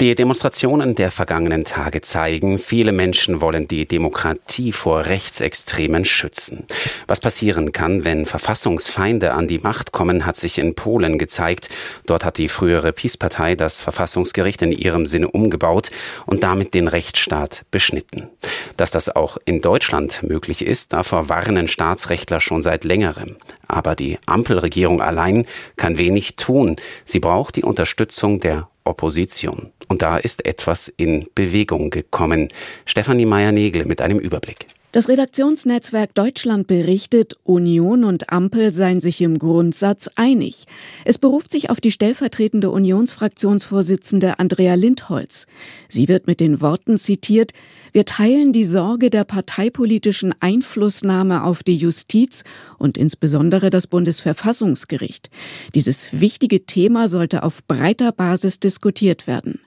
Die Demonstrationen der vergangenen Tage zeigen, viele Menschen wollen die Demokratie vor Rechtsextremen schützen. Was passieren kann, wenn Verfassungsfeinde an die Macht kommen, hat sich in Polen gezeigt. Dort hat die frühere PiS-Partei das Verfassungsgericht in ihrem Sinne umgebaut und damit den Rechtsstaat beschnitten. Dass das auch in Deutschland möglich ist, davor warnen Staatsrechtler schon seit längerem. Aber die Ampelregierung allein kann wenig tun. Sie braucht die Unterstützung der Opposition. Und da ist etwas in Bewegung gekommen. Stefanie Meyer-Nägel mit einem Überblick. Das Redaktionsnetzwerk Deutschland berichtet, Union und Ampel seien sich im Grundsatz einig. Es beruft sich auf die stellvertretende Unionsfraktionsvorsitzende Andrea Lindholz. Sie wird mit den Worten zitiert, wir teilen die Sorge der parteipolitischen Einflussnahme auf die Justiz und insbesondere das Bundesverfassungsgericht. Dieses wichtige Thema sollte auf breiter Basis diskutiert werden.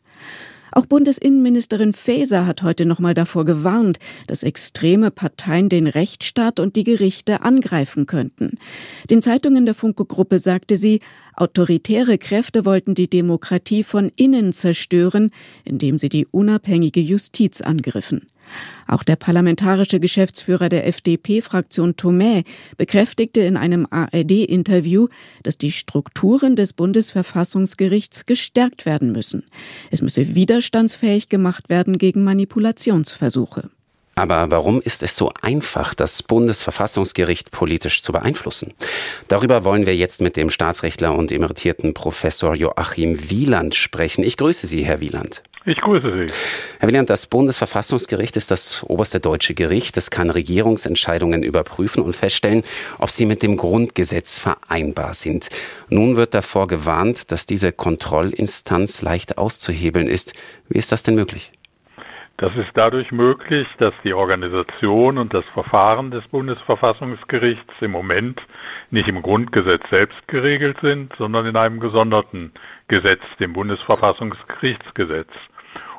Auch Bundesinnenministerin Faeser hat heute nochmal davor gewarnt, dass extreme Parteien den Rechtsstaat und die Gerichte angreifen könnten. Den Zeitungen der Funke-Gruppe sagte sie, autoritäre Kräfte wollten die Demokratie von innen zerstören, indem sie die unabhängige Justiz angriffen. Auch der parlamentarische Geschäftsführer der FDP-Fraktion Thomé bekräftigte in einem ARD-Interview, dass die Strukturen des Bundesverfassungsgerichts gestärkt werden müssen. Es müsse widerstandsfähig gemacht werden gegen Manipulationsversuche. Aber warum ist es so einfach, das Bundesverfassungsgericht politisch zu beeinflussen? Darüber wollen wir jetzt mit dem Staatsrechtler und emeritierten Professor Joachim Wieland sprechen. Ich grüße Sie, Herr Wieland. Ich grüße Sie. Herr Wieland, das Bundesverfassungsgericht ist das oberste deutsche Gericht. Es kann Regierungsentscheidungen überprüfen und feststellen, ob sie mit dem Grundgesetz vereinbar sind. Nun wird davor gewarnt, dass diese Kontrollinstanz leicht auszuhebeln ist. Wie ist das denn möglich? Das ist dadurch möglich, dass die Organisation und das Verfahren des Bundesverfassungsgerichts im Moment nicht im Grundgesetz selbst geregelt sind, sondern in einem gesonderten Gesetz, dem Bundesverfassungsgerichtsgesetz.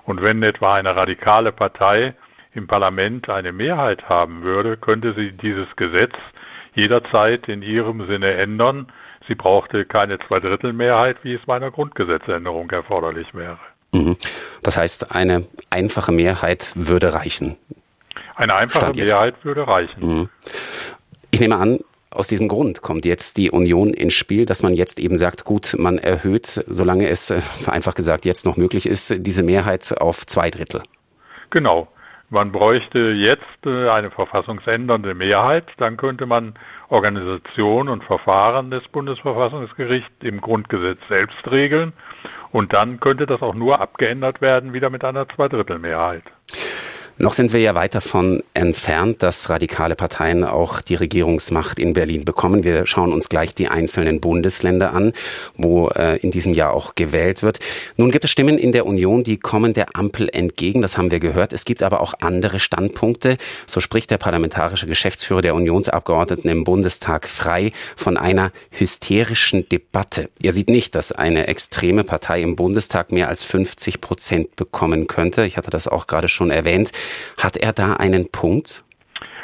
Und wenn etwa eine radikale Partei im Parlament eine Mehrheit haben würde, könnte sie dieses Gesetz jederzeit in ihrem Sinne ändern. Sie brauchte keine Zweidrittelmehrheit, wie es bei einer Grundgesetzänderung erforderlich wäre. Mhm. Das heißt, eine einfache Mehrheit würde reichen. Eine einfache Mehrheit würde reichen. Mhm. Ich nehme an, aus diesem Grund kommt jetzt die Union ins Spiel, dass man jetzt eben sagt, gut, man erhöht, solange es äh, vereinfacht gesagt jetzt noch möglich ist, diese Mehrheit auf zwei Drittel. Genau. Man bräuchte jetzt äh, eine verfassungsändernde Mehrheit, dann könnte man Organisation und Verfahren des Bundesverfassungsgerichts im Grundgesetz selbst regeln und dann könnte das auch nur abgeändert werden wieder mit einer Zweidrittelmehrheit. Noch sind wir ja weit davon entfernt, dass radikale Parteien auch die Regierungsmacht in Berlin bekommen. Wir schauen uns gleich die einzelnen Bundesländer an, wo äh, in diesem Jahr auch gewählt wird. Nun gibt es Stimmen in der Union, die kommen der Ampel entgegen. Das haben wir gehört. Es gibt aber auch andere Standpunkte. So spricht der parlamentarische Geschäftsführer der Unionsabgeordneten im Bundestag frei von einer hysterischen Debatte. Er sieht nicht, dass eine extreme Partei im Bundestag mehr als 50 Prozent bekommen könnte. Ich hatte das auch gerade schon erwähnt. Hat er da einen Punkt?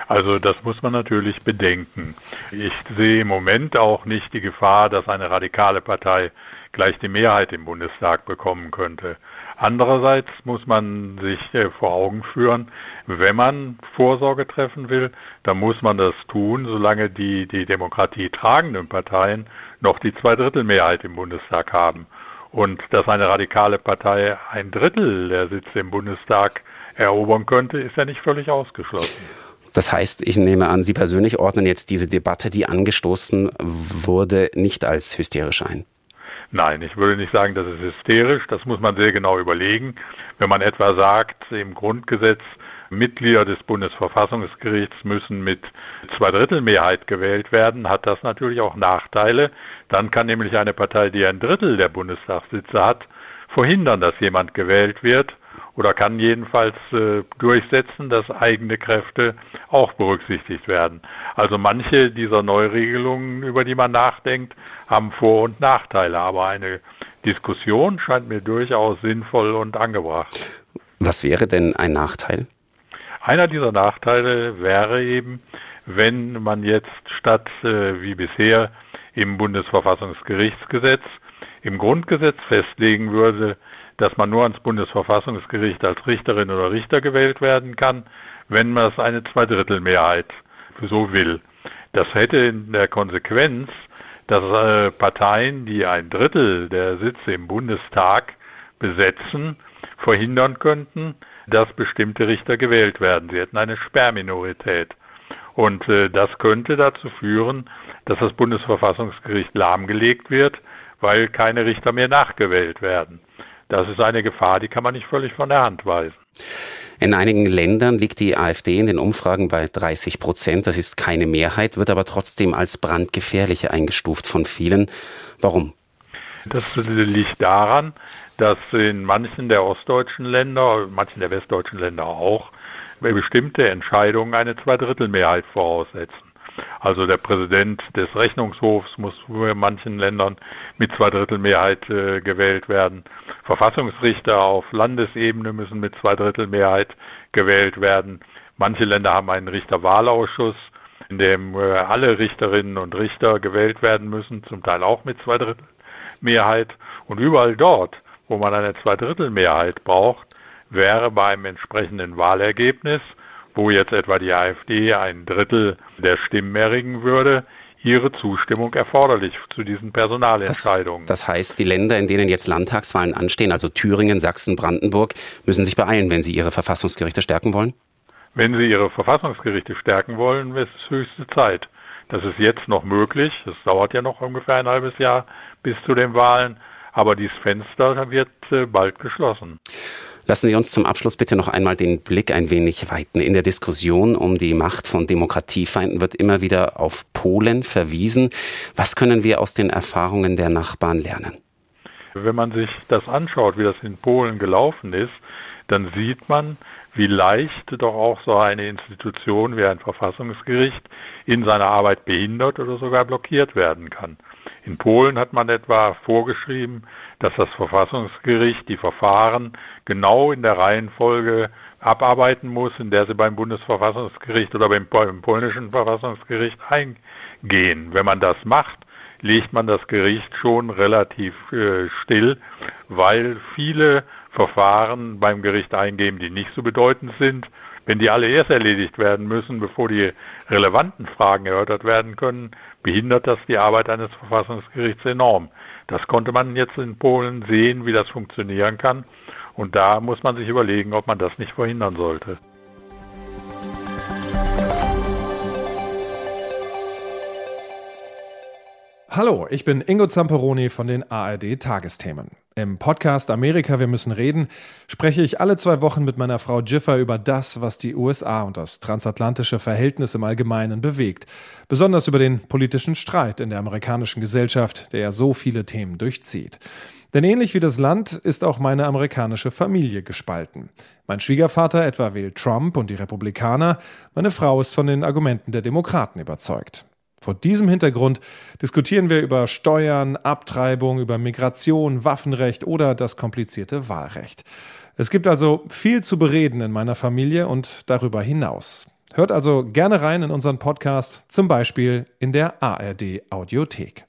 Also das muss man natürlich bedenken. Ich sehe im Moment auch nicht die Gefahr, dass eine radikale Partei gleich die Mehrheit im Bundestag bekommen könnte. Andererseits muss man sich äh, vor Augen führen, wenn man Vorsorge treffen will, dann muss man das tun, solange die die Demokratie tragenden Parteien noch die Zweidrittelmehrheit im Bundestag haben. Und dass eine radikale Partei ein Drittel der Sitze im Bundestag erobern könnte, ist ja nicht völlig ausgeschlossen. Das heißt, ich nehme an, Sie persönlich ordnen jetzt diese Debatte, die angestoßen wurde, nicht als hysterisch ein. Nein, ich würde nicht sagen, das ist hysterisch. Das muss man sehr genau überlegen. Wenn man etwa sagt, im Grundgesetz, Mitglieder des Bundesverfassungsgerichts müssen mit Zweidrittelmehrheit gewählt werden, hat das natürlich auch Nachteile. Dann kann nämlich eine Partei, die ein Drittel der Bundestagssitze hat, verhindern, dass jemand gewählt wird oder kann jedenfalls äh, durchsetzen, dass eigene Kräfte auch berücksichtigt werden. Also manche dieser Neuregelungen, über die man nachdenkt, haben Vor- und Nachteile, aber eine Diskussion scheint mir durchaus sinnvoll und angebracht. Was wäre denn ein Nachteil? Einer dieser Nachteile wäre eben, wenn man jetzt statt äh, wie bisher im Bundesverfassungsgerichtsgesetz im Grundgesetz festlegen würde, dass man nur ans Bundesverfassungsgericht als Richterin oder Richter gewählt werden kann, wenn man es eine Zweidrittelmehrheit so will. Das hätte in der Konsequenz, dass äh, Parteien, die ein Drittel der Sitze im Bundestag besetzen, verhindern könnten, dass bestimmte Richter gewählt werden. Sie hätten eine Sperrminorität. Und äh, das könnte dazu führen, dass das Bundesverfassungsgericht lahmgelegt wird, weil keine Richter mehr nachgewählt werden. Das ist eine Gefahr, die kann man nicht völlig von der Hand weisen. In einigen Ländern liegt die AfD in den Umfragen bei 30 Prozent. Das ist keine Mehrheit, wird aber trotzdem als brandgefährlich eingestuft von vielen. Warum? Das liegt daran, dass in manchen der ostdeutschen Länder, manchen der westdeutschen Länder auch, bestimmte Entscheidungen eine Zweidrittelmehrheit voraussetzen. Also der Präsident des Rechnungshofs muss für manchen Ländern mit Zweidrittelmehrheit äh, gewählt werden. Verfassungsrichter auf Landesebene müssen mit Zweidrittelmehrheit gewählt werden. Manche Länder haben einen Richterwahlausschuss, in dem äh, alle Richterinnen und Richter gewählt werden müssen, zum Teil auch mit Zweidrittelmehrheit. Und überall dort, wo man eine Zweidrittelmehrheit braucht, wäre beim entsprechenden Wahlergebnis wo jetzt etwa die AfD ein Drittel der Stimmen erringen würde, ihre Zustimmung erforderlich zu diesen Personalentscheidungen. Das, das, heißt, die Länder, in denen jetzt Landtagswahlen anstehen, also Thüringen, Sachsen, Brandenburg, müssen sich beeilen, wenn sie ihre Verfassungsgerichte stärken wollen? Wenn sie ihre Verfassungsgerichte stärken wollen, ist es höchste Zeit. Das ist jetzt noch möglich. Es dauert ja noch ungefähr ein halbes Jahr bis zu den Wahlen. Aber dieses Fenster wird äh, bald geschlossen. Lassen Sie uns zum Abschluss bitte noch einmal den Blick ein wenig weiten. In der Diskussion um die Macht von Demokratiefeinden wird immer wieder auf Polen verwiesen. Was können wir aus den Erfahrungen der Nachbarn lernen? Wenn man sich das anschaut, wie das in Polen gelaufen ist, dann sieht man, wie leicht doch auch so eine Institution wie ein Verfassungsgericht in seiner Arbeit behindert oder sogar blockiert werden kann. In Polen hat man etwa vorgeschrieben, dass das Verfassungsgericht die Verfahren genau in der Reihenfolge abarbeiten muss, in der sie beim Bundesverfassungsgericht oder beim, polnischen Verfassungsgericht eingehen. Wenn man das macht, legt man das Gericht schon relativ äh, still, weil viele Verfahren beim Gericht eingeben, die nicht so bedeutend sind. Wenn die alle erst erledigt werden müssen, bevor die relevanten Fragen erörtert werden können, behindert das die Arbeit eines Verfassungsgerichts enorm. Das konnte man jetzt in Polen sehen, wie das funktionieren kann. Und da muss man sich überlegen, ob man das nicht verhindern sollte. Hallo, ich bin Ingo Zamperoni von den ARD Tagesthemen. Im Podcast Amerika, wir müssen reden, spreche ich alle zwei Wochen mit meiner Frau Jiffer über das, was die USA und das transatlantische Verhältnis im Allgemeinen bewegt. Besonders über den politischen Streit in der amerikanischen Gesellschaft, der ja so viele Themen durchzieht. Denn ähnlich wie das Land ist auch meine amerikanische Familie gespalten. Mein Schwiegervater etwa wählt Trump und die Republikaner, meine Frau ist von den Argumenten der Demokraten überzeugt. Vor diesem Hintergrund diskutieren wir über Steuern, Abtreibung, über Migration, Waffenrecht oder das komplizierte Wahlrecht. Es gibt also viel zu bereden in meiner Familie und darüber hinaus. Hört also gerne rein in unseren Podcast, zum Beispiel in der ARD Audiothek.